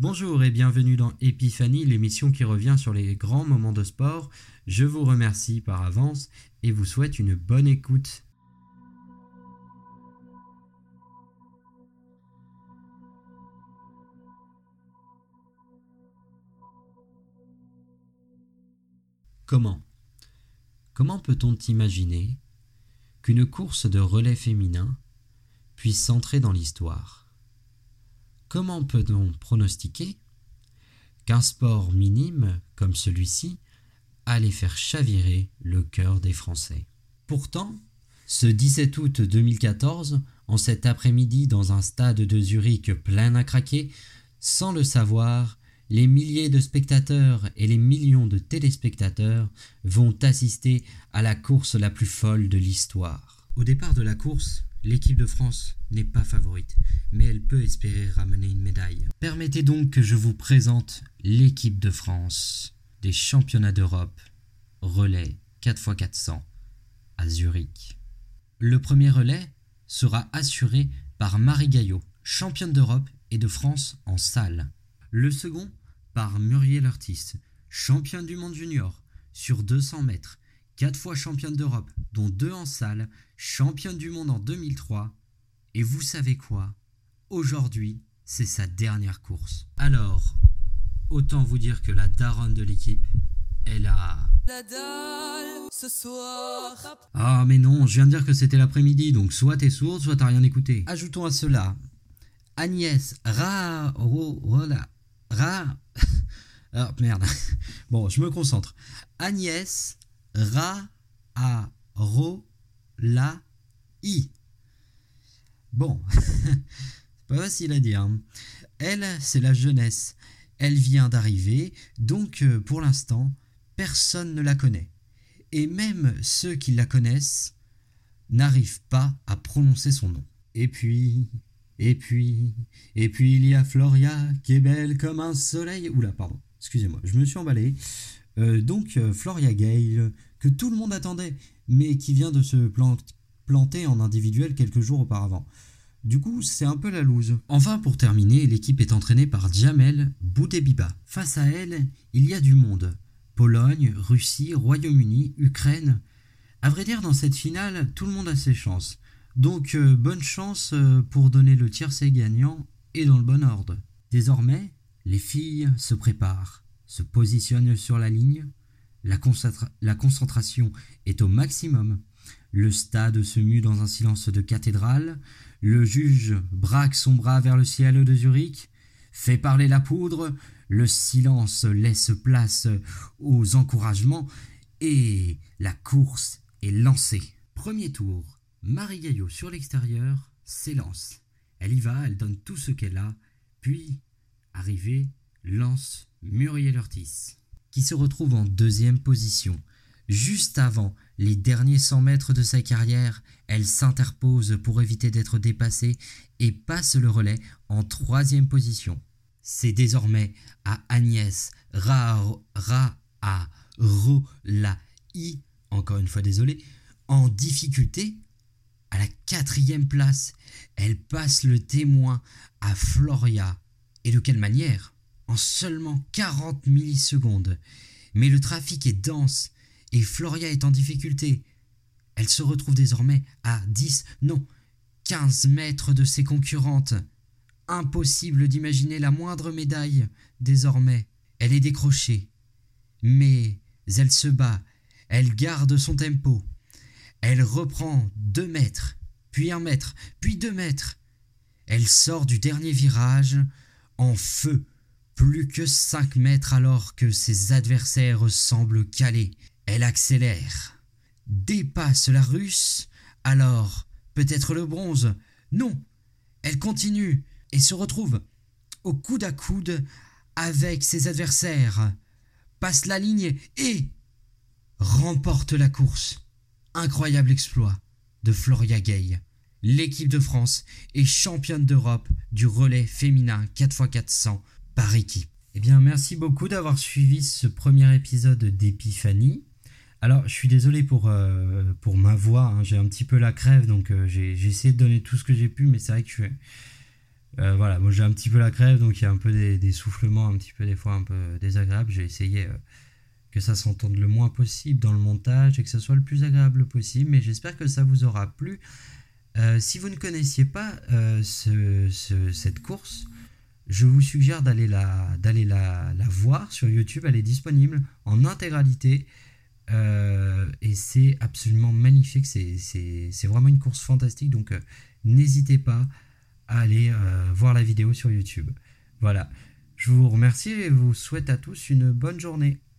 Bonjour et bienvenue dans Epiphanie, l'émission qui revient sur les grands moments de sport. Je vous remercie par avance et vous souhaite une bonne écoute. Comment? Comment peut-on imaginer qu'une course de relais féminin puisse entrer dans l'histoire? Comment peut-on pronostiquer qu'un sport minime comme celui-ci allait faire chavirer le cœur des Français? Pourtant, ce 17 août 2014, en cet après-midi dans un stade de Zurich plein à craquer, sans le savoir, les milliers de spectateurs et les millions de téléspectateurs vont assister à la course la plus folle de l'histoire. Au départ de la course, l'équipe de France n'est pas favorite, mais elle peut espérer ramener une médaille. Permettez donc que je vous présente l'équipe de France des championnats d'Europe relais 4x400 à Zurich. Le premier relais sera assuré par Marie Gaillot, championne d'Europe et de France en salle. Le second par Muriel Ortiz, championne du monde junior sur 200 mètres, 4 fois championne d'Europe, dont 2 en salle, championne du monde en 2003. Et vous savez quoi? Aujourd'hui, c'est sa dernière course. Alors, autant vous dire que la daronne de l'équipe, elle a... La dalle ce soir. Ah mais non, je viens de dire que c'était l'après-midi, donc soit t'es sourde, soit t'as rien écouté. Ajoutons à cela Agnès Ra... Ra... Ah merde. Bon, je me concentre. Agnès Ra A Ro La I. Bon, pas facile à dire. Elle, c'est la jeunesse. Elle vient d'arriver, donc euh, pour l'instant, personne ne la connaît. Et même ceux qui la connaissent n'arrivent pas à prononcer son nom. Et puis, et puis, et puis il y a Floria qui est belle comme un soleil. Oula, pardon, excusez-moi, je me suis emballé. Euh, donc euh, Floria Gale, que tout le monde attendait, mais qui vient de se planter en individuel quelques jours auparavant. Du coup, c'est un peu la loose. Enfin, pour terminer, l'équipe est entraînée par Jamel Boudebiba. Face à elle, il y a du monde. Pologne, Russie, Royaume-Uni, Ukraine. À vrai dire, dans cette finale, tout le monde a ses chances. Donc euh, bonne chance euh, pour donner le tiercé gagnant et dans le bon ordre. Désormais, les filles se préparent, se positionnent sur la ligne, la, la concentration est au maximum. Le stade se mue dans un silence de cathédrale, le juge braque son bras vers le ciel de Zurich, fait parler la poudre, le silence laisse place aux encouragements et la course est lancée. Premier tour. Marie Gaillot sur l'extérieur s'élance. Elle y va, elle donne tout ce qu'elle a, puis, arrivée, lance Muriel Ortiz, qui se retrouve en deuxième position. Juste avant les derniers 100 mètres de sa carrière, elle s'interpose pour éviter d'être dépassée et passe le relais en troisième position. C'est désormais à Agnès Ra, Ra A Ro La I, encore une fois désolé, en difficulté à la quatrième place, elle passe le témoin à Floria. Et de quelle manière? En seulement 40 millisecondes. Mais le trafic est dense et Floria est en difficulté. Elle se retrouve désormais à 10, non, 15 mètres de ses concurrentes. Impossible d'imaginer la moindre médaille désormais. Elle est décrochée. Mais elle se bat, elle garde son tempo. Elle reprend deux mètres, puis un mètre, puis deux mètres. Elle sort du dernier virage en feu, plus que cinq mètres alors que ses adversaires semblent calés. Elle accélère, dépasse la russe, alors peut-être le bronze. Non, elle continue et se retrouve au coude à coude avec ses adversaires, passe la ligne et remporte la course. Incroyable exploit de Floria Gay. L'équipe de France est championne d'Europe du relais féminin 4x400 par équipe. Eh bien, merci beaucoup d'avoir suivi ce premier épisode d'Epiphanie. Alors, je suis désolé pour, euh, ma voix, hein. j'ai un petit peu la crève, donc euh, j'ai essayé de donner tout ce que j'ai pu, mais c'est vrai que Euh, voilà, moi j'ai un petit peu la crève, donc il y a un peu des, soufflements, un petit peu des fois un peu désagréables. J'ai essayé que ça s'entende le moins possible dans le montage et que ça soit le plus agréable possible, mais j'espère que ça vous aura plu. Si vous ne connaissiez pas cette course, je vous suggère d'aller la, d'aller la, voir sur YouTube. Elle est disponible en intégralité. Et c'est absolument magnifique. C'est, vraiment une course fantastique. Donc n'hésitez pas aller euh, voir la vidéo sur YouTube. Voilà. Je vous remercie et vous souhaite à tous une bonne journée.